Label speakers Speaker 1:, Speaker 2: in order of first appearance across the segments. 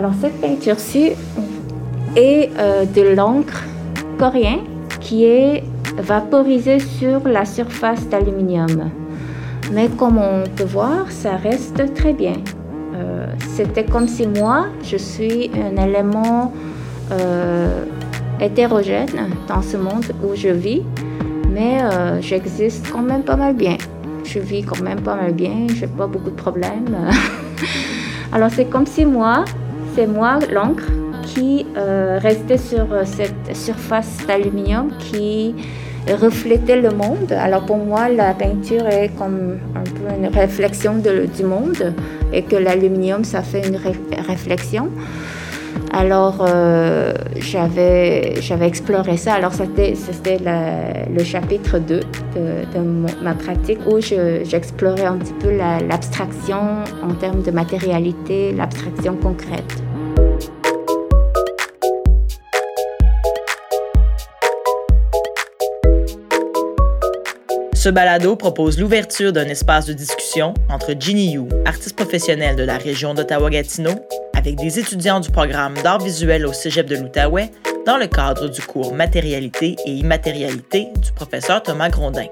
Speaker 1: Alors cette peinture-ci est euh, de l'encre coréenne qui est vaporisée sur la surface d'aluminium. Mais comme on peut voir, ça reste très bien. Euh, c'était comme si moi, je suis un élément euh, hétérogène dans ce monde où je vis, mais euh, j'existe quand même pas mal bien. Je vis quand même pas mal bien, j'ai pas beaucoup de problèmes. Alors c'est comme si moi, c'est moi l'encre qui restait sur cette surface d'aluminium qui reflétait le monde. Alors pour moi, la peinture est comme un peu une réflexion du monde et que l'aluminium, ça fait une réflexion. Alors euh, j'avais, exploré ça. Alors c'était, c'était le chapitre 2 de, ma pratique où j'explorais un petit peu l'abstraction en termes de matérialité, l'abstraction concrète.
Speaker 2: Ce balado propose l'ouverture d'un espace de discussion entre Ginny Yu, artiste professionnelle de la région d'Ottawa-Gatineau, avec des étudiants du programme d'art visuel au Cégep de l'Outaouais dans le cadre du cours Matérialité et immatérialité du professeur Thomas Grondin.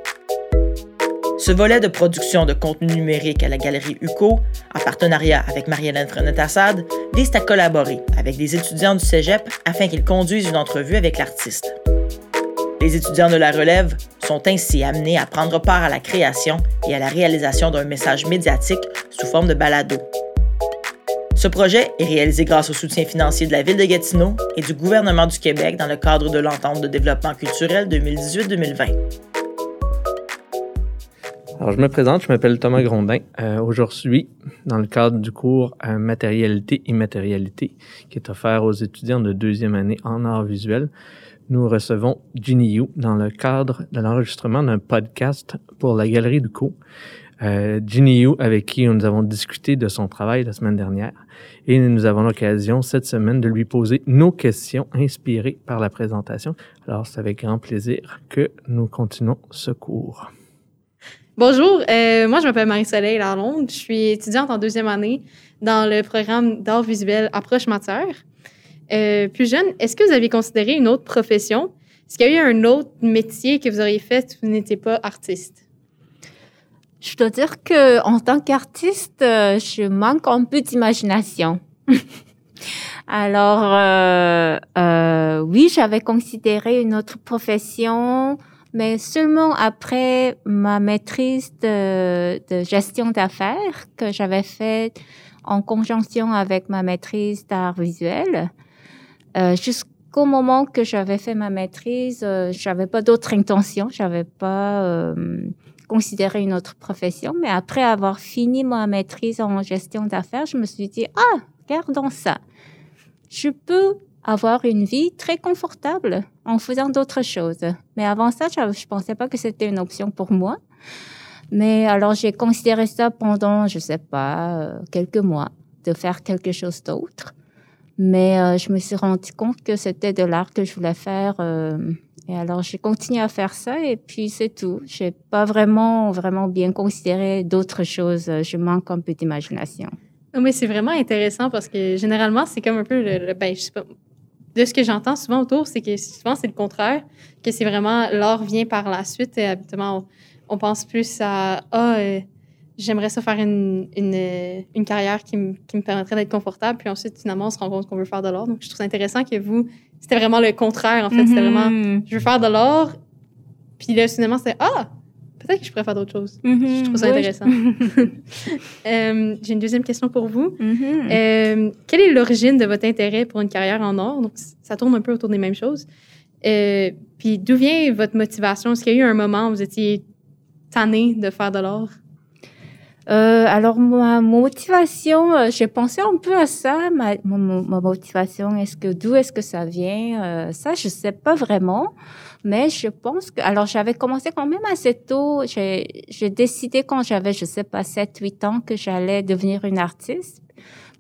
Speaker 2: Ce volet de production de contenu numérique à la Galerie UCO, en partenariat avec Marie-Hélène Frenet-Assad, vise à collaborer avec des étudiants du Cégep afin qu'ils conduisent une entrevue avec l'artiste. Les étudiants de la relève sont ainsi amenés à prendre part à la création et à la réalisation d'un message médiatique sous forme de balado. Ce projet est réalisé grâce au soutien financier de la Ville de Gatineau et du gouvernement du Québec dans le cadre de l'entente de développement culturel 2018-2020.
Speaker 3: Alors, je me présente, je m'appelle Thomas Grondin. Euh, aujourd'hui, dans le cadre du cours Matérialité Immatérialité, qui est offert aux étudiants de deuxième année en art visuel, nous recevons Ginny Yu dans le cadre de l'enregistrement d'un podcast pour la Galerie du Co. Euh, Ginny avec qui nous avons discuté de son travail la semaine dernière, et nous avons l'occasion cette semaine de lui poser nos questions inspirées par la présentation. Alors, c'est avec grand plaisir que nous continuons ce cours.
Speaker 4: Bonjour, euh, moi je m'appelle Marie-Soleil Lalonde, je suis étudiante en deuxième année dans le programme d'art visuel Approche Matière. Euh, plus jeune, est-ce que vous avez considéré une autre profession? Est-ce qu'il y a eu un autre métier que vous auriez fait si vous n'étiez pas artiste?
Speaker 1: Je dois dire que en tant qu'artiste, euh, je manque un peu d'imagination. Alors, euh, euh, oui, j'avais considéré une autre profession, mais seulement après ma maîtrise de, gestion d'affaires que j'avais faite en conjonction avec ma maîtrise d'art visuel. Euh, jusqu'au moment que j'avais fait ma maîtrise, euh, j'avais pas d'autre intention, j'avais pas considéré une autre profession. Mais après avoir fini ma maîtrise en gestion d'affaires, je me suis dit ah, regardons ça, je peux avoir une vie très confortable en faisant d'autres choses. Mais avant ça, je, je pensais pas que c'était une option pour moi. Mais alors j'ai considéré ça pendant, je sais pas, euh, quelques mois, de faire quelque chose d'autre. Mais euh, je me suis rendu compte que c'était de l'art que je voulais faire. Euh, et alors, j'ai continué à faire ça et puis c'est tout. J'ai pas vraiment, vraiment bien considéré d'autres choses. Je manque un peu d'imagination.
Speaker 4: Mais c'est vraiment intéressant parce que généralement, c'est comme un peu le, ben, je sais pas, de ce que j'entends souvent autour, c'est que souvent c'est le contraire, que c'est vraiment l'art vient par la suite et habituellement on, pense plus à ah, euh, j'aimerais ça faire une, une, une carrière qui, me, qui me permettrait d'être confortable. Puis ensuite, finalement, on se rend compte qu'on veut faire de l'or. Donc, je trouve ça intéressant que vous, c'était vraiment le contraire, en fait. C'était vraiment, mm-hmm. je veux faire de l'or. Puis là, finalement, c'est ah, peut-être que je pourrais faire d'autres choses. Mm-hmm. Je trouve ça intéressant. euh, J'ai une deuxième question pour vous. Mm-hmm. euh, quelle est l'origine de votre intérêt pour une carrière en or? Donc, ça tourne un peu autour des mêmes choses. Euh, puis, d'où vient votre motivation? Est-ce qu'il y a eu un moment où vous étiez tanné de faire de l'or?
Speaker 1: Euh, alors ma motivation, euh, j'ai pensé un peu à ça. Ma, motivation, est-ce que d'où est-ce que ça vient? Euh, Ça, je sais pas vraiment, mais je pense que. Alors j'avais commencé quand même assez tôt. J'ai décidé quand j'avais, je sais pas, 7-8 ans que j'allais devenir une artiste.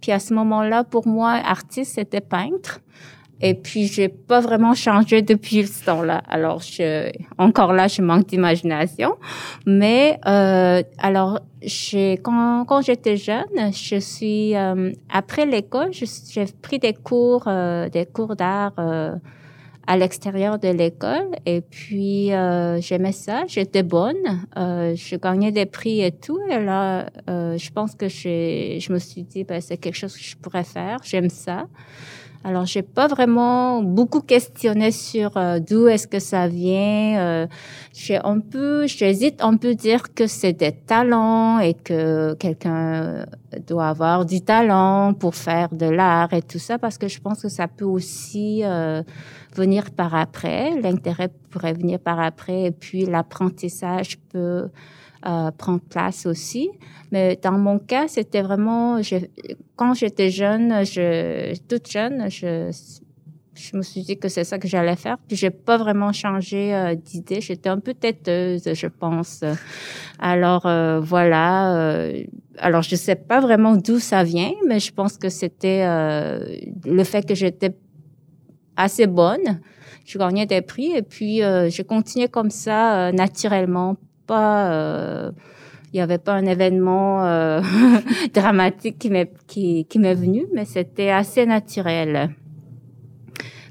Speaker 1: Puis à ce moment-là, pour moi, artiste c'était peintre. Et puis, j'ai pas vraiment changé depuis ce temps-là. Alors, je, encore là, je manque d'imagination. Mais, euh, alors, j'ai, quand, quand j'étais jeune, je suis, euh, après l'école, j'ai pris des cours, euh, des cours d'art euh, à l'extérieur de l'école. Et puis, euh, j'aimais ça. J'étais bonne. Euh, je gagnais des prix et tout. Et là, je pense que je me suis dit, ben, c'est quelque chose que je pourrais faire. J'aime ça. Alors, j'ai pas vraiment beaucoup questionné sur euh, d'où est-ce que ça vient. Euh, j'ai un peu, j'hésite un peu dire que c'est des talents et que quelqu'un doit avoir du talent pour faire de l'art et tout ça parce que je pense que ça peut aussi euh, venir par après. L'intérêt pourrait venir par après et puis l'apprentissage peut euh, prendre place aussi. Mais dans mon cas, c'était vraiment, je, quand j'étais jeune, je, toute jeune, je, je me suis dit que c'est ça que j'allais faire. Puis j'ai pas vraiment changé euh, d'idée. J'étais un peu têteuse, je pense. Alors euh, voilà. Euh, alors je sais pas vraiment d'où ça vient, mais je pense que c'était le fait que j'étais assez bonne. Je gagnais des prix et puis je continuais comme ça naturellement pas, euh, il n'y avait pas un événement euh, dramatique qui m'est qui, qui m'est venu, mais c'était assez naturel.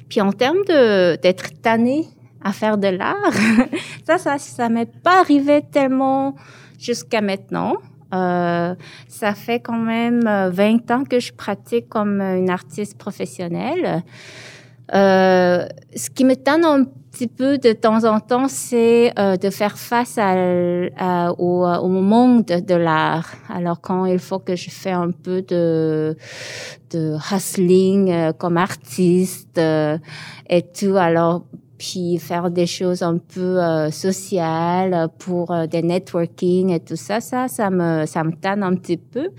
Speaker 1: Puis en termes de d'être tanné à faire de l'art, ça, ça, ça m'est pas arrivé tellement jusqu'à maintenant. Euh, ça fait quand même 20 ans que je pratique comme une artiste professionnelle. Euh, ce qui me tanne un petit peu de temps en temps, c'est euh, de faire face à, au, au, monde de l'art. Alors quand il faut que je fais un peu de, de hustling euh, comme artiste euh, et tout, alors puis faire des choses un peu euh, sociales pour des networking et tout ça, ça, ça me, ça me tanne un petit peu.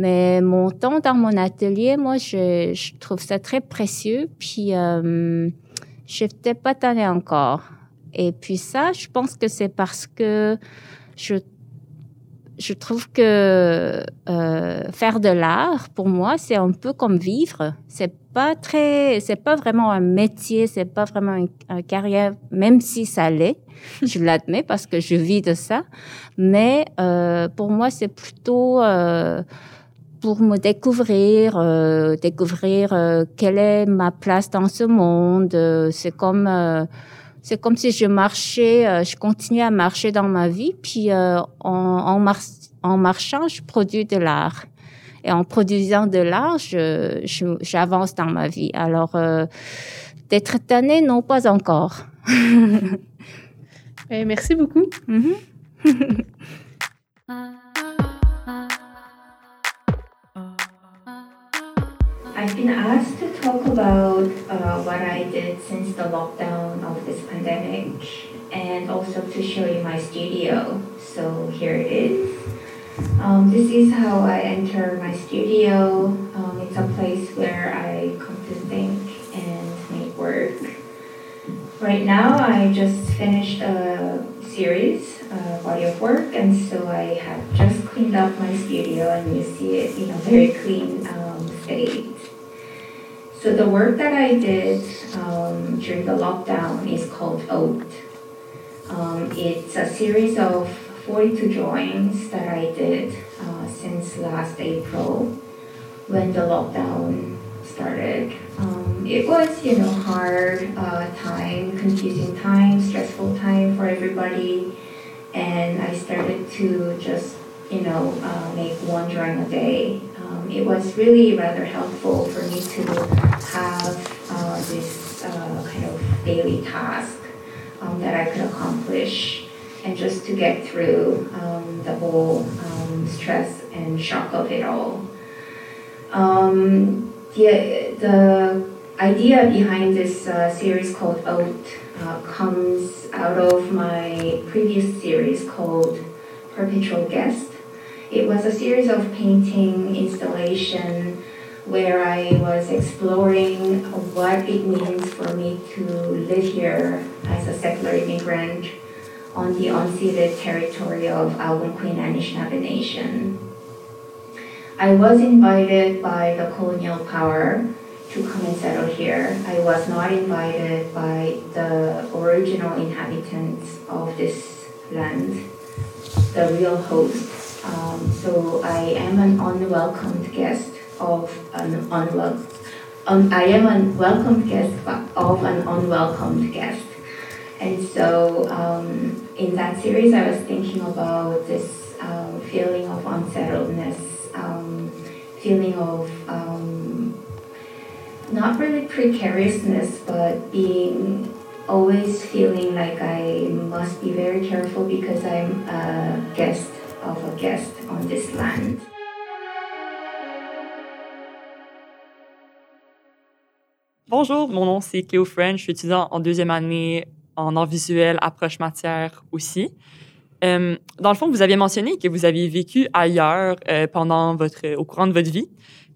Speaker 1: Mais mon temps dans mon atelier, moi, je, je trouve ça très précieux. Puis, euh, je n'étais pas tannée encore. Et puis ça, je pense que c'est parce que je, je trouve que euh, faire de l'art, pour moi, c'est un peu comme vivre. C'est pas très, c'est pas vraiment un métier, c'est pas vraiment une, carrière, même si ça l'est. je l'admets parce que je vis de ça. Mais euh, pour moi, c'est plutôt euh, pour me découvrir, euh, découvrir euh, quelle est ma place dans ce monde. Euh, c'est comme euh, c'est comme si je marchais, je continuais à marcher dans ma vie, puis en, en, mar en, marchant, je produis de l'art. Et en produisant de l'art, je, j'avance dans ma vie. Alors, d'être tannée, non, pas encore.
Speaker 4: Eh, merci beaucoup. Mm -hmm.
Speaker 1: I've been asked to talk about uh, what I did since the lockdown of this pandemic and also to show you my studio. So here it is. Um, this is how I enter my studio. Um, it's a place where I come to think and make work. Right now, I just finished a series, a body of work, and so I have just cleaned up my studio, and you see it in a very clean um, state. So the work that I did um, during the lockdown is called Oat. Um, it's a series of 42 drawings that I did uh, since last April when the lockdown started. Um, it was, you know, hard uh, time, confusing time, stressful time for everybody, and I started to just, you know, uh, make one drawing a day it was really rather helpful for me to have uh, this uh, kind of daily task um, that I could accomplish and just to get through um, the whole um, stress and shock of it all. Um, the, the idea behind this uh, series called Oat uh, comes out of my previous series called Perpetual Guest it was a series of painting installation where I was exploring what it means for me to live here as a secular immigrant on the unceded territory of Algonquin Anishinaabe Nation. I was invited by the colonial power
Speaker 5: to come and settle here. I was not invited by the original inhabitants of this land, the real host. Um, so I am an unwelcomed guest of an unwelcome. Um, I am a welcomed guest of an unwelcomed guest. And so um, in that series, I was thinking about this um, feeling of unsettledness, um, feeling of um, not really precariousness, but being always feeling like I must be very careful because I'm a guest of a guest on this land.
Speaker 6: Bonjour, mon nom c'est Cléo French, je suis étudiante en deuxième année en art visuel, approche matière aussi. Euh, dans le fond, vous aviez mentionné que vous aviez vécu ailleurs euh, pendant votre, au courant de votre vie.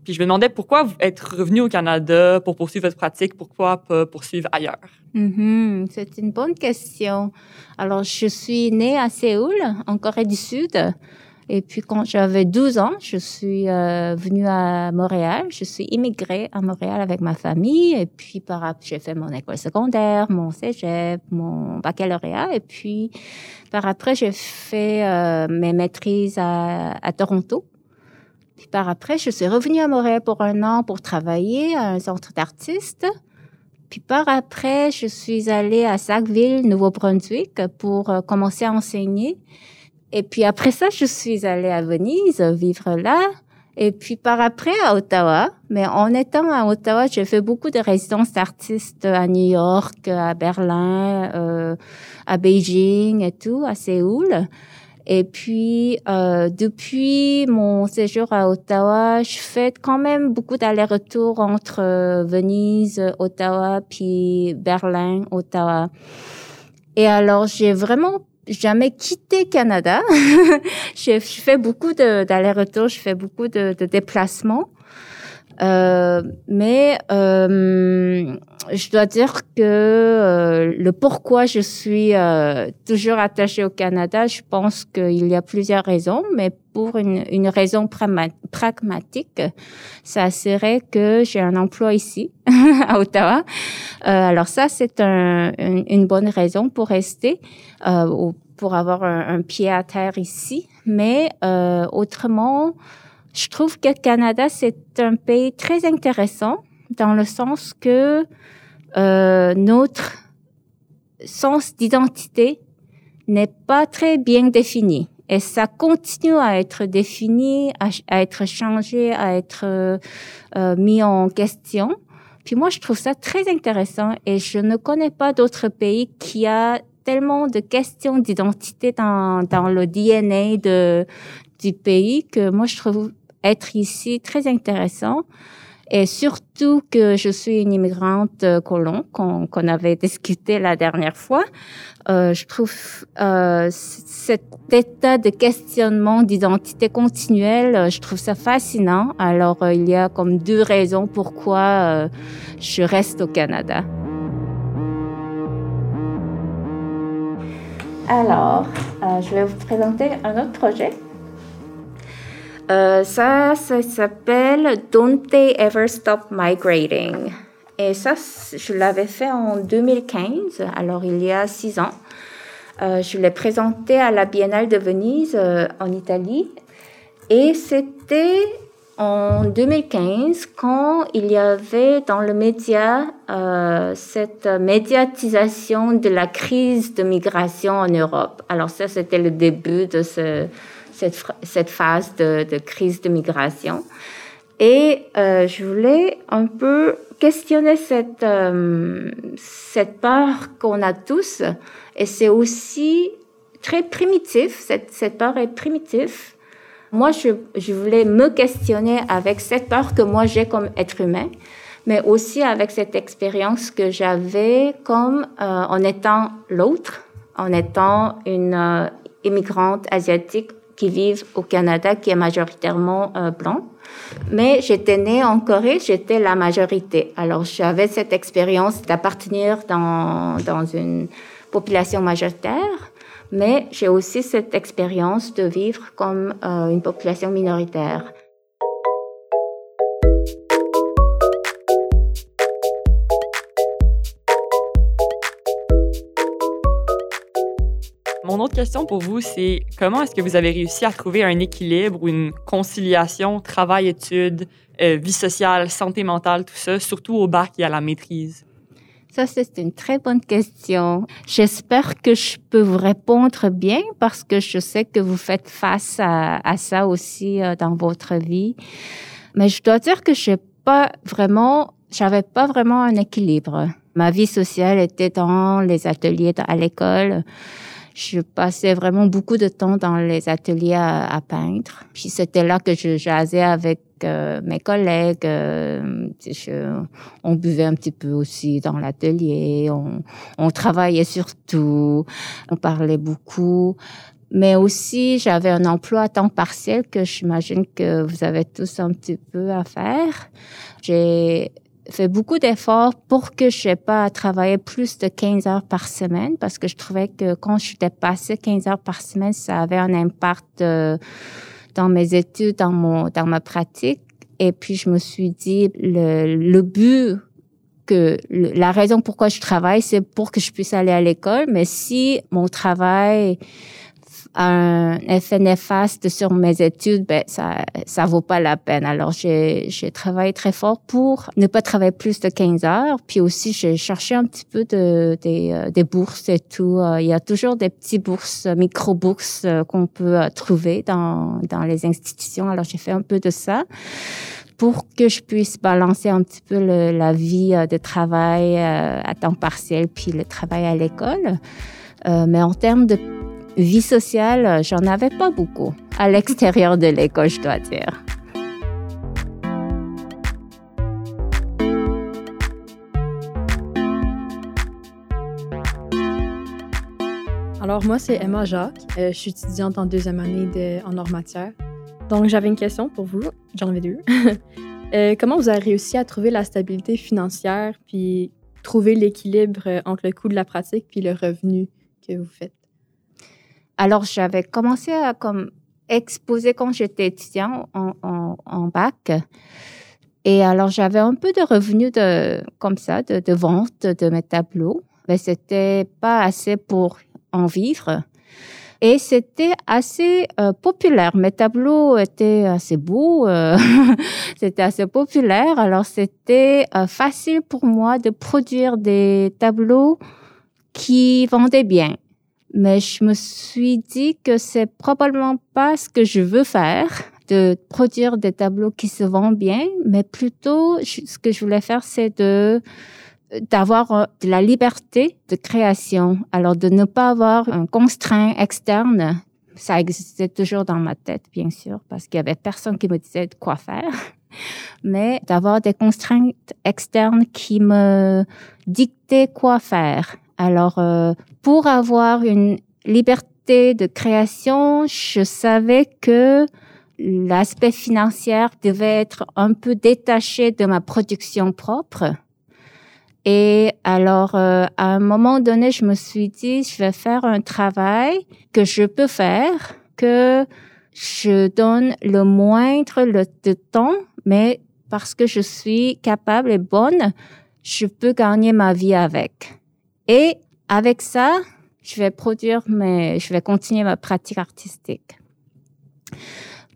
Speaker 6: Puis je me demandais pourquoi êtes revenu au Canada pour poursuivre votre pratique, pourquoi pas poursuivre ailleurs?
Speaker 1: Mhm, c'est une bonne question. Alors, je suis née à Séoul, en Corée du Sud. Et puis, quand j'avais 12 ans, je suis euh, venue à Montréal. Je suis immigrée à Montréal avec ma famille. Et puis, par j'ai fait mon école secondaire, mon cégep, mon baccalauréat. Et puis, par après, j'ai fait euh, mes maîtrises à Toronto. Puis par après, je suis revenue à Montréal pour un an pour travailler à un centre d'artistes. Puis par après, je suis allée à Sackville, Nouveau-Brunswick, pour euh, commencer à enseigner. Et puis après ça, je suis allée à Venise, vivre là. Et puis par après à Ottawa. Mais en étant à Ottawa, j'ai fait beaucoup de résidences d'artistes à New York, à Berlin, euh, à Beijing et tout, à Séoul. Et puis, euh, depuis mon séjour à Ottawa, je fais quand même beaucoup d'allers-retours entre euh, Venise, Ottawa, puis Berlin, Ottawa. Et alors, j'ai vraiment jamais quitté Canada. j'ai fait beaucoup d'allers-retours, je fais beaucoup de déplacements. Euh, mais euh, je dois dire que euh, le pourquoi je suis euh, toujours attachée au Canada, je pense qu'il y a plusieurs raisons, mais pour une, une raison pragmatique, ça serait que j'ai un emploi ici, à Ottawa. Euh, alors ça, c'est un, une, bonne raison pour rester, ou pour avoir un, un, pied à terre ici. Mais autrement, je trouve que le Canada, c'est un pays très intéressant dans le sens que euh, notre sens d'identité n'est pas très bien défini. Et ça continue à être défini, à, être changé, à être euh, mis en question. Puis moi, je trouve ça très intéressant et je ne connais pas d'autres pays qui a tellement de questions d'identité dans, dans le DNA de, du pays que moi, je trouve être ici très intéressant. Et surtout que je suis une immigrante euh, colon qu'on avait discuté la dernière fois. Euh, je trouve euh, cet état de questionnement d'identité continuelle, euh, je trouve ça fascinant. Alors, euh, il y a comme deux raisons pourquoi je reste au Canada. Alors, je vais vous présenter un autre projet euh, ça, ça s'appelle Don't They Ever Stop Migrating? Et ça, je l'avais fait en 2015, alors il y a six ans. Euh, je l'ai présenté à la Biennale de Venise euh, en Italie. Et c'était en 2015 quand il y avait dans le média cette médiatisation de la crise de migration en Europe. Alors ça, c'était le début de ce, cette, cette phase de, crise de migration. Et euh, je voulais un peu questionner cette, euh, cette part qu'on a tous. Et c'est aussi très primitif, cette, cette part est primitive. Moi, je, voulais me questionner avec cette part que moi j'ai comme être humain, mais aussi avec cette expérience que j'avais comme euh, en étant l'autre, en étant une euh, immigrante asiatique qui vivent au Canada, qui est majoritairement euh, blanc. Mais j'étais née en Corée, j'étais la majorité. Alors j'avais cette expérience d'appartenir dans, dans une population majoritaire, mais j'ai aussi cette expérience de vivre comme euh, une population minoritaire.
Speaker 6: Mon autre question pour vous, c'est comment est-ce que vous avez réussi à trouver un équilibre ou une conciliation travail-études, euh, vie sociale, santé mentale, tout ça, surtout au bac et à la maîtrise?
Speaker 1: Ça, c'est une très bonne question. J'espère que je peux vous répondre bien parce que je sais que vous faites face à, ça aussi euh, dans votre vie. Mais je dois dire que j'ai pas j'avais pas vraiment un équilibre. Ma vie sociale était dans les ateliers à l'école. Je passais vraiment beaucoup de temps dans les ateliers à, peindre. Puis c'était là que je jasais avec euh, mes collègues. Euh, on buvait un petit peu aussi dans l'atelier. On, on travaillait surtout. On parlait beaucoup. Mais aussi, j'avais un emploi à temps partiel que j'imagine que vous avez tous un petit peu à faire. J'ai fait beaucoup d'efforts pour que je n'ai pas à travailler plus de 15 heures par semaine parce que je trouvais que quand je passé 15 heures par semaine, ça avait un impact euh, dans mes études, dans mon dans ma pratique. Et puis je me suis dit le, le but que la raison pourquoi je travaille, c'est pour que je puisse aller à l'école. Mais si mon travail un effet néfaste sur mes études, ben ça ça vaut pas la peine. Alors j'ai j'ai travaillé très fort pour ne pas travailler plus de 15 heures, puis aussi j'ai cherché un petit peu de des, euh, des bourses et tout. Euh, il y a toujours des petites bourses, euh, qu'on peut trouver dans dans les institutions. Alors j'ai fait un peu de ça pour que je puisse balancer un petit peu le, la vie de travail à temps partiel puis le travail à l'école. Euh, mais en termes de Vie sociale, j'en avais pas beaucoup à l'extérieur de l'école, je dois dire.
Speaker 7: Alors moi, c'est Emma Jacques. Euh, je suis étudiante en deuxième année de, en hors matière. Donc j'avais une question pour vous. J'en avais deux. euh, comment vous avez réussi à trouver la stabilité financière puis trouver l'équilibre entre le coût de la pratique puis le revenu que vous faites?
Speaker 1: Alors, j'avais commencé à comme exposer quand j'étais étudiant en, bac. Et alors, j'avais un peu de revenus de, comme ça, de, de vente de mes tableaux. Mais c'était pas assez pour en vivre. Et c'était assez euh, populaire. Mes tableaux étaient assez beaux, euh, c'était assez populaire. Alors c'était euh, facile pour moi de produire des tableaux qui vendaient bien mais je me suis dit que c'est probablement pas ce que je veux faire, de produire des tableaux qui se vendent bien, mais plutôt ce que je voulais faire, c'est de d'avoir euh, de la liberté de création. Alors de ne pas avoir un constraint externe. Ça existait toujours dans ma tête, bien sûr, parce qu'il y avait personne qui me disait de quoi faire. Mais d'avoir des contraintes externes qui me dictaient quoi faire. Alors, euh, pour avoir une liberté de création, je savais que l'aspect financier devait être un peu détaché de ma production propre. Et alors, euh, à un moment donné, je me suis dit, je vais faire un travail que je peux faire, que je donne le moindre le, de temps, mais parce que je suis capable et bonne, je peux gagner ma vie avec. Et avec ça, je vais produire mes, je vais continuer ma pratique artistique.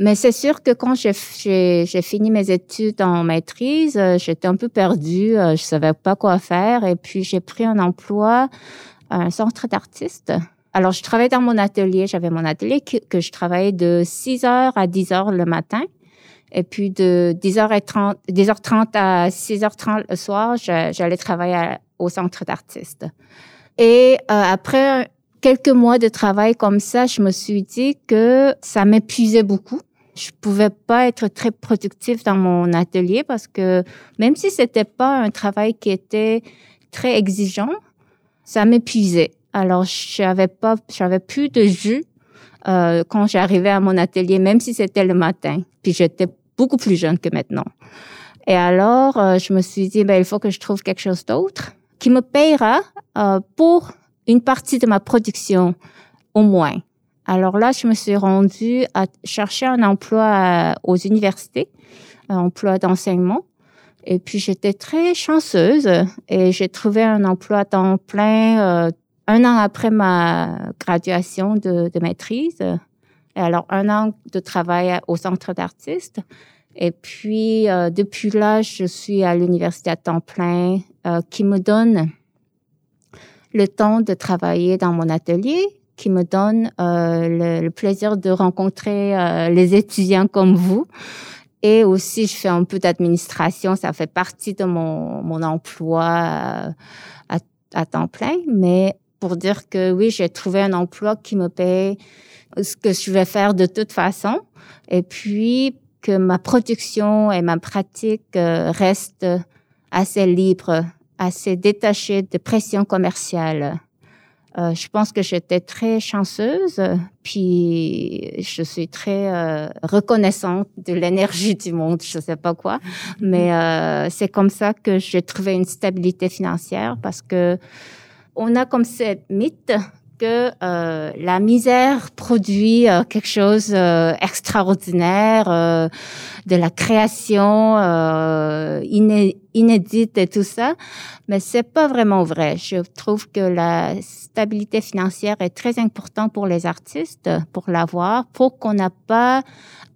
Speaker 1: Mais c'est sûr que quand j'ai fini mes études en maîtrise, euh, j'étais un peu perdue, euh, je savais pas quoi faire et puis j'ai pris un emploi à un centre d'artistes. Alors je travaillais dans mon atelier, j'avais mon atelier que, je travaillais de 6 heures à 10 heures le matin et puis de 10h30, 10h30 à 6h30 le soir, j'allais travailler au centre d'artistes. Et euh, après quelques mois de travail comme ça, je me suis dit que ça m'épuisait beaucoup. Je pouvais pas être très productive dans mon atelier parce que même si c'était pas un travail qui était très exigeant, ça m'épuisait. Alors j'avais pas, j'avais plus de jus euh, quand j'arrivais à mon atelier, même si c'était le matin. Puis j'étais beaucoup plus jeune que maintenant. Et alors euh, je me suis dit, ben il faut que je trouve quelque chose d'autre qui me payera euh, pour une partie de ma production au moins. Alors là, je me suis rendue à chercher un emploi euh, aux universités, un emploi d'enseignement. Et puis j'étais très chanceuse et j'ai trouvé un emploi à temps plein euh, un an après ma graduation de, de maîtrise. Et alors, un an de travail au centre d'artistes. Et puis, euh, depuis là, je suis à l'université à temps plein euh, qui me donne le temps de travailler dans mon atelier, qui me donne euh, le, plaisir de rencontrer euh, les étudiants comme vous. Et aussi, je fais un peu d'administration, ça fait partie de mon, mon emploi à, temps plein. Mais pour dire que oui, j'ai trouvé un emploi qui me paye ce que je vais faire de toute façon. Et puis, que ma production et ma pratique restent assez libres, assez détachées de pression commerciale. Euh, je pense que j'étais très chanceuse, puis je suis très euh, reconnaissante de l'énergie du monde, je sais pas quoi, mais euh, c'est comme ça que j'ai trouvé une stabilité financière parce que on a comme cette mythe que euh, la misère produit euh, quelque chose euh, extraordinaire, euh, de la création euh, inédite et tout ça, mais c'est pas vraiment vrai. Je trouve que la stabilité financière est très importante pour les artistes, pour l'avoir, pour qu'on n'a pas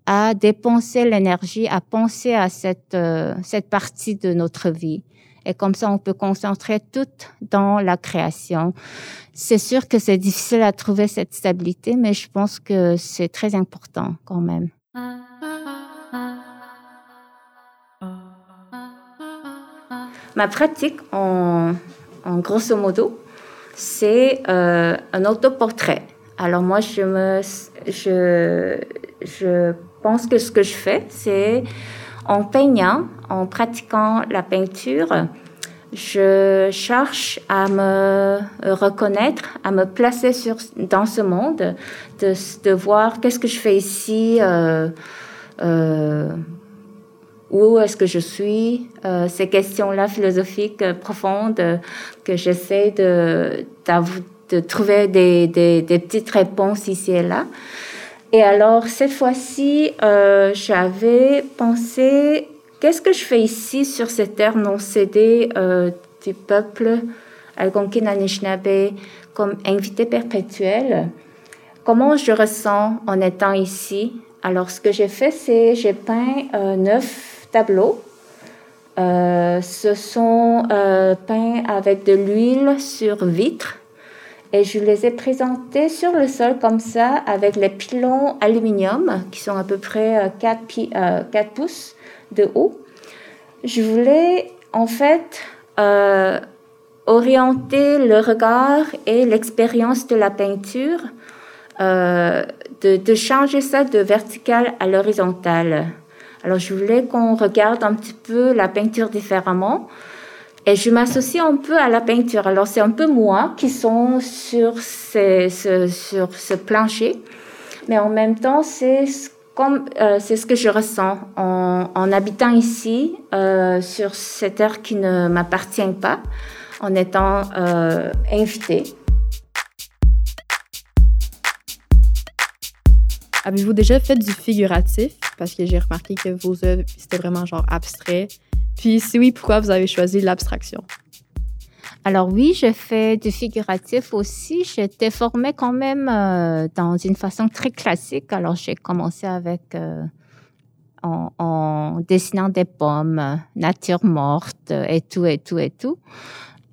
Speaker 1: à dépenser l'énergie, à penser à cette cette partie de notre vie. Et comme ça, on peut concentrer tout dans la création. C'est sûr que c'est difficile à trouver cette stabilité, mais je pense que c'est très important quand même. Ma pratique, en, grosso modo, c'est euh, un autoportrait. Alors moi, je pense que ce que je fais, c'est en peignant, en pratiquant la peinture, je cherche à me reconnaître, à me placer dans ce monde, de, voir qu'est-ce que je fais ici, euh, euh, où est-ce que je suis, euh, ces questions-là philosophiques profondes que j'essaie de, de trouver des, des, petites réponses ici et là. Et alors, cette fois-ci, euh, j'avais pensé Qu'est-ce que je fais ici sur cette terre non cédée euh, du peuple algonquin Anishinaabe comme invité perpétuel? Comment je ressens en étant ici? Alors, ce que j'ai fait, c'est j'ai peint euh, neuf tableaux. Ce sont peints avec de l'huile sur vitre et je les ai présentés sur le sol comme ça avec les pilons aluminium qui sont à peu près 4, euh, 4 pouces de haut. Je voulais en fait euh, orienter le regard et l'expérience de la peinture, euh, de, de, changer ça de vertical à l'horizontale. Alors je voulais qu'on regarde un petit peu la peinture différemment. Et je m'associe un peu à la peinture. Alors c'est un peu moi qui sont sur, ce, sur ce plancher, mais en même temps c'est comme euh, c'est ce que je ressens en, en habitant ici, euh, sur cette terre qui ne m'appartient pas, en étant euh, invitée.
Speaker 7: Avez-vous déjà fait du figuratif? Parce que j'ai remarqué que vos œuvres, c'était vraiment genre abstrait. Puis si oui, pourquoi vous avez choisi l'abstraction?
Speaker 1: Alors oui, j'ai fait du figuratif aussi. J'étais formée quand même euh, dans une façon très classique. Alors j'ai commencé avec euh, en, dessinant des pommes, nature morte et tout et tout et tout.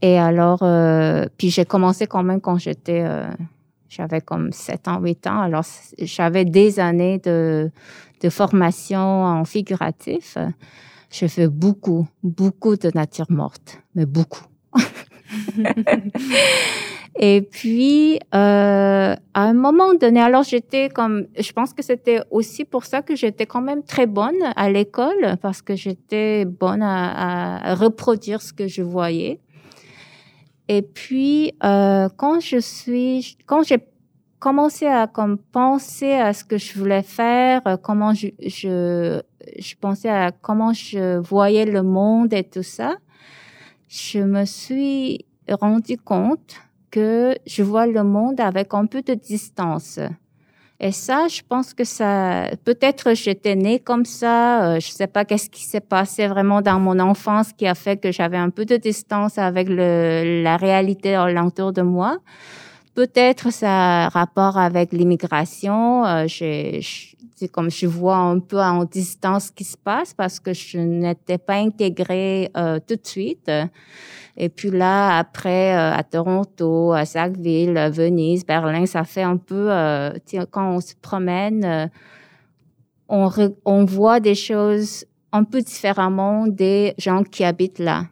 Speaker 1: Et alors euh, puis j'ai commencé quand même quand j'étais j'avais comme 7 ans, 8 ans. Alors j'avais des années de de formation en figuratif. J'ai fait beaucoup, beaucoup de nature morte, mais beaucoup. et puis, euh, à un moment donné, alors j'étais comme, je pense que c'était aussi pour ça que j'étais quand même très bonne à l'école, parce que j'étais bonne à, à, reproduire ce que je voyais. Et puis, euh, quand je suis, quand j'ai commencé à comme penser à ce que je voulais faire, comment je, je, je pensais à comment je voyais le monde et tout ça, je me suis rendu compte que je vois le monde avec un peu de distance. Et ça, je pense que ça, peut-être j'étais née comme ça. Euh, je sais pas qu'est-ce qui s'est passé vraiment dans mon enfance qui a fait que j'avais un peu de distance avec la réalité alentour de moi. Peut-être ça a rapport avec l'immigration. Euh, j'ai, c'est comme je vois un peu en distance ce qui se passe parce que je n'étais pas intégrée euh, tout de suite. Et puis là, après, euh, à Toronto, à Sackville, Venise, Berlin, ça fait un peu, euh, quand on se promène, euh, on, on voit des choses un peu différemment des gens qui habitent là.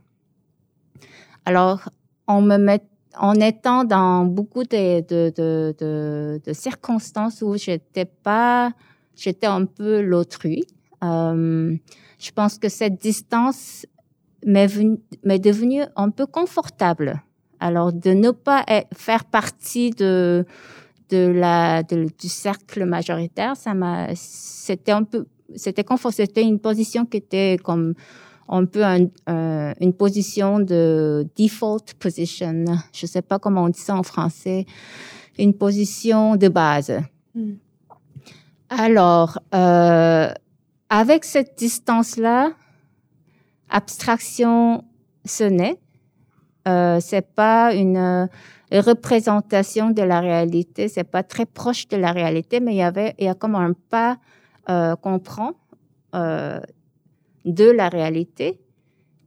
Speaker 1: Alors, on me met, en étant dans beaucoup de, circonstances où j'étais pas, j'étais un peu l'autrui. Euh, je pense que cette distance m'est devenu un peu confortable. Alors, de ne pas faire partie de, du cercle majoritaire, ça m'a, c'était un peu, c'était confort, c'était une position qui était comme un peu une position de default position. Je sais pas comment on dit ça en français. Une position de base. Hmm. Alors, euh, avec cette distance-là, abstraction ce n'est. Euh, c'est pas une euh, représentation de la réalité, c'est pas très proche de la réalité, mais il y avait, il y a comme un pas euh, qu'on prend euh, de la réalité.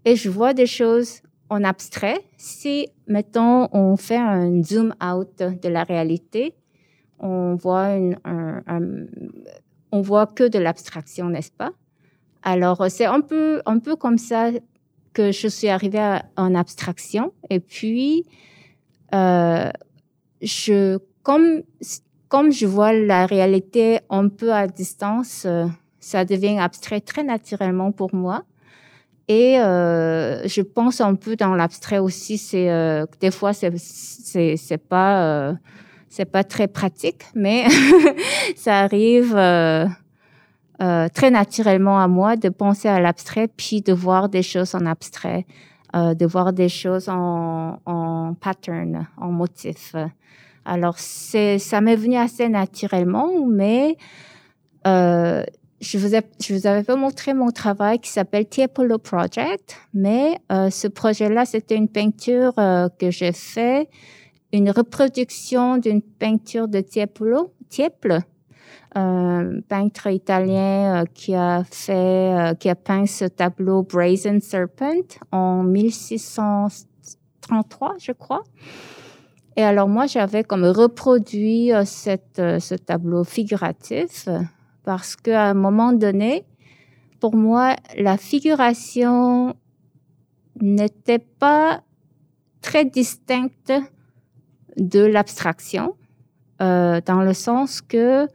Speaker 1: Et je vois des choses en abstrait. Si, mettons, on fait un zoom out de la réalité, on voit une, un, on voit que de l'abstraction, n'est-ce pas? Alors, c'est un peu, un peu comme ça que je suis arrivée en abstraction. Et puis, euh, je, comme, comme je vois la réalité un peu à distance, euh, ça devient abstrait très naturellement pour moi. Et euh, je pense un peu dans l'abstrait aussi. C'est euh, des fois c'est c'est pas euh, c'est pas très pratique, mais ça arrive euh, euh, très naturellement à moi de penser à l'abstrait, puis de voir des choses en abstrait, euh, de voir des choses en, en pattern, en motif. Alors, c'est, ça m'est venu assez naturellement, mais euh, je vous, ai, je vous avais montré mon travail qui s'appelle Tiepolo Project, mais euh, ce projet-là, c'était une peinture euh, que j'ai fait, une reproduction d'une peinture de Tiepolo, Tiepolo, un peintre italien euh, qui a fait, euh, qui a peint ce tableau Brazen Serpent en 1633, je crois. Et alors moi, j'avais comme reproduit euh, cette, ce tableau figuratif parce qu'à un moment donné, pour moi, la figuration n'était pas très distincte de l'abstraction, euh, dans le sens que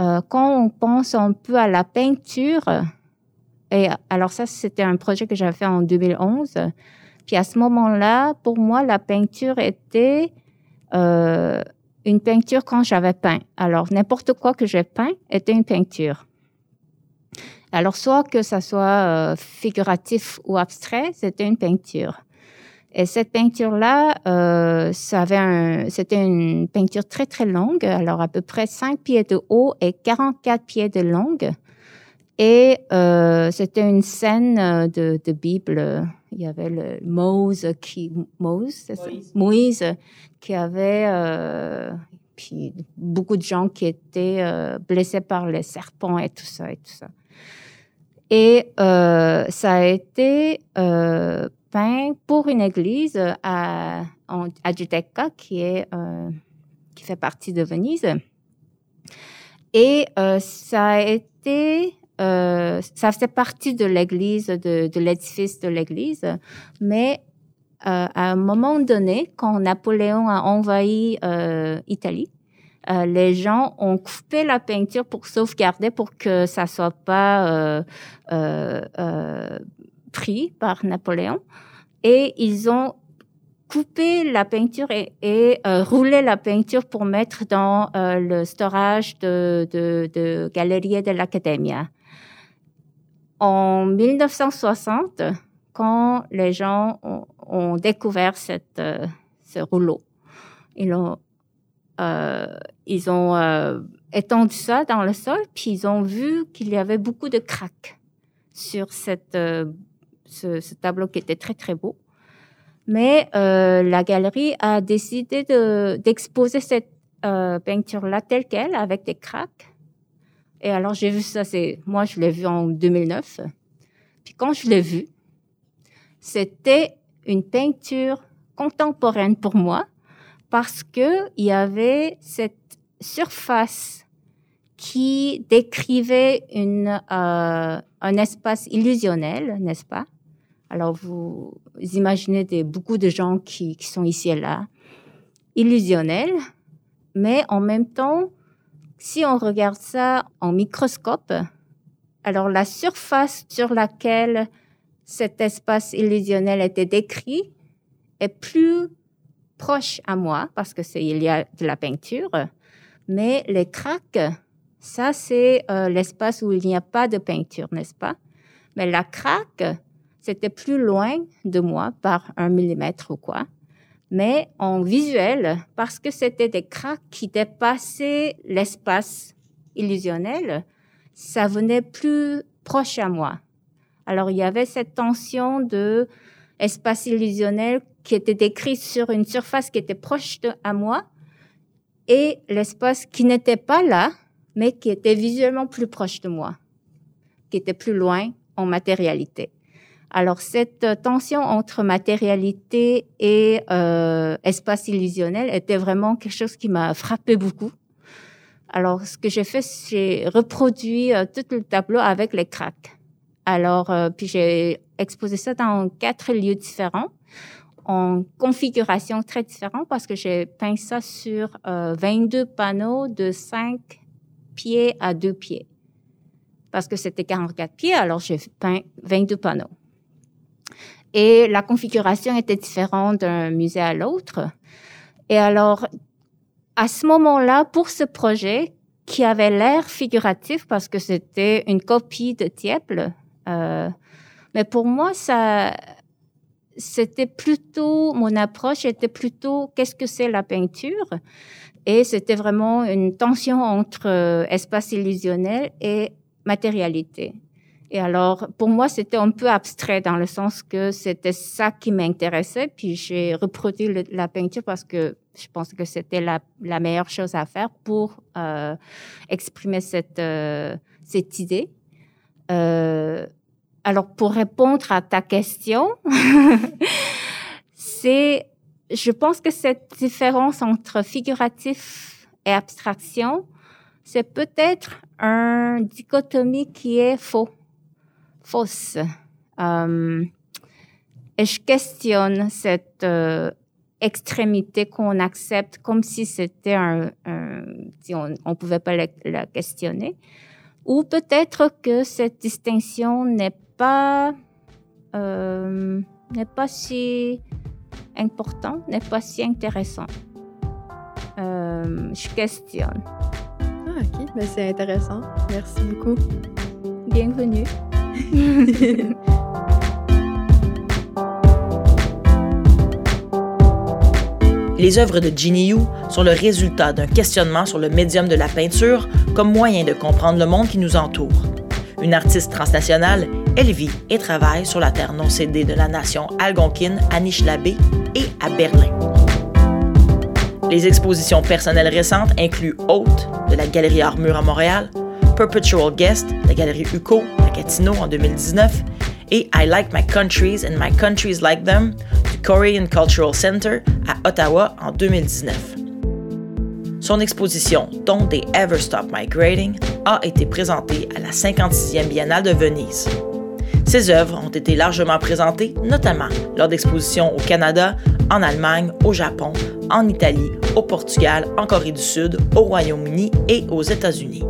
Speaker 1: euh, quand on pense un peu à la peinture, et alors ça, c'était un projet que j'avais fait en 2011. Puis à ce moment-là, pour moi, la peinture était euh, une peinture quand j'avais peint. Alors n'importe quoi que j'ai peint était une peinture. Alors soit que ça soit euh, figuratif ou abstrait, c'était une peinture. Et cette peinture-là, euh, c'était une peinture très très longue, alors à peu près 5 pieds de haut et 44 pieds de longue. Et euh, c'était une scène euh, de, de, Bible. Il y avait le Moïse qui, Moïse, Moïse. Moïse qui avait, euh, puis beaucoup de gens qui étaient euh, blessés par les serpents et tout ça et tout ça. Et euh, ça a été peint pour une église à, à Giudecca, qui, est, qui fait partie de Venise. Et ça a été, euh, ça faisait partie de l'église, de, de l'édifice de l'église, mais euh, à un moment donné, quand Napoléon a envahi euh, Italie, euh, les gens ont coupé la peinture pour sauvegarder, pour que ça soit pas pris par Napoléon et ils ont coupé la peinture et, et euh, roulé la peinture pour mettre dans euh, le storage de, de, de Galerie de l'Academia. En 1960, quand les gens ont, découvert cette, euh, ce rouleau, ils ont, euh, ils ont étendu ça dans le sol, puis ils ont vu qu'il y avait beaucoup de craques sur cette, euh, ce, tableau qui était très, très beau. Mais euh, la galerie a décidé d'exposer cette euh, peinture-là telle qu'elle, avec des craques. Et alors, j'ai vu ça, c'est moi, je l'ai vu en 2009. Puis quand je l'ai vu, c'était une peinture contemporaine pour moi parce que il y avait cette surface qui décrivait une, euh, un espace illusionnel, n'est-ce pas? Alors, vous imaginez des, beaucoup de gens qui, qui sont ici et là, illusionnels, mais en même temps, si on regarde ça en microscope, alors la surface sur laquelle cet espace illusionnel était décrit est plus proche à moi parce que c'est il y a de la peinture, mais les craques, ça c'est euh, l'espace où il n'y a pas de peinture, n'est-ce pas? Mais la craque, c'était plus loin de moi par un millimètre ou quoi. Mais en visuel, parce que c'était des craques qui dépassaient l'espace illusionnel, ça venait plus proche à moi. Alors il y avait cette tension de espace illusionnel qui était décrit sur une surface qui était proche de, à moi et l'espace qui n'était pas là, mais qui était visuellement plus proche de moi, qui était plus loin en matérialité. Alors cette tension entre matérialité et euh, espace illusionnel était vraiment quelque chose qui m'a frappé beaucoup. Alors ce que j'ai fait, c'est reproduit euh, tout le tableau avec les craques. Alors euh, puis j'ai exposé ça dans quatre lieux différents en configuration très différente parce que j'ai peint ça sur 22 euh, panneaux de 5 pieds à 2 pieds. Parce que c'était 44 pieds, alors j'ai peint 22 panneaux. Et la configuration était différente d'un musée à l'autre. Et alors, à ce moment-là, pour ce projet, qui avait l'air figuratif parce que c'était une copie de Tieple, euh, mais pour moi, ça, c'était plutôt, mon approche était plutôt qu'est-ce que c'est la peinture? Et c'était vraiment une tension entre euh, espace illusionnel et matérialité. Et alors, pour moi, c'était un peu abstrait dans le sens que c'était ça qui m'intéressait. Puis j'ai reproduit la peinture parce que je pense que c'était la, meilleure chose à faire pour euh, exprimer cette, euh, cette idée. Euh, alors, pour répondre à ta question, c'est, je pense que cette différence entre figuratif et abstraction, c'est peut-être un dichotomie qui est faux, fausse. Euh, et je questionne cette euh, extrémité qu'on accepte comme si c'était un, si on ne pouvait pas la questionner. Ou peut-être que cette distinction n'est pas euh, n'est pas si important, n'est pas si intéressant. Euh, je questionne.
Speaker 7: Ah, ok, mais c'est intéressant. Merci beaucoup.
Speaker 1: Bienvenue.
Speaker 2: Les œuvres de Ginny Yu sont le résultat d'un questionnement sur le médium de la peinture comme moyen de comprendre le monde qui nous entoure. Une artiste transnationale, elle vit et travaille sur la terre non cédée de la nation algonquine à Nishlabé et à Berlin. Les expositions personnelles récentes incluent Haute de la Galerie Armure à Montréal, Perpetual Guest la Galerie UCO à Gatineau en 2019 et I Like My Countries and My Countries Like Them du Korean Cultural Center à Ottawa en 2019. Son exposition Don't They Ever Stop Migrating a été présentée à la 56e Biennale de Venise. Ses œuvres ont été largement présentées, notamment lors d'expositions au Canada, en Allemagne, au Japon, en Italie, au Portugal, en Corée du Sud, au Royaume-Uni et aux États-Unis.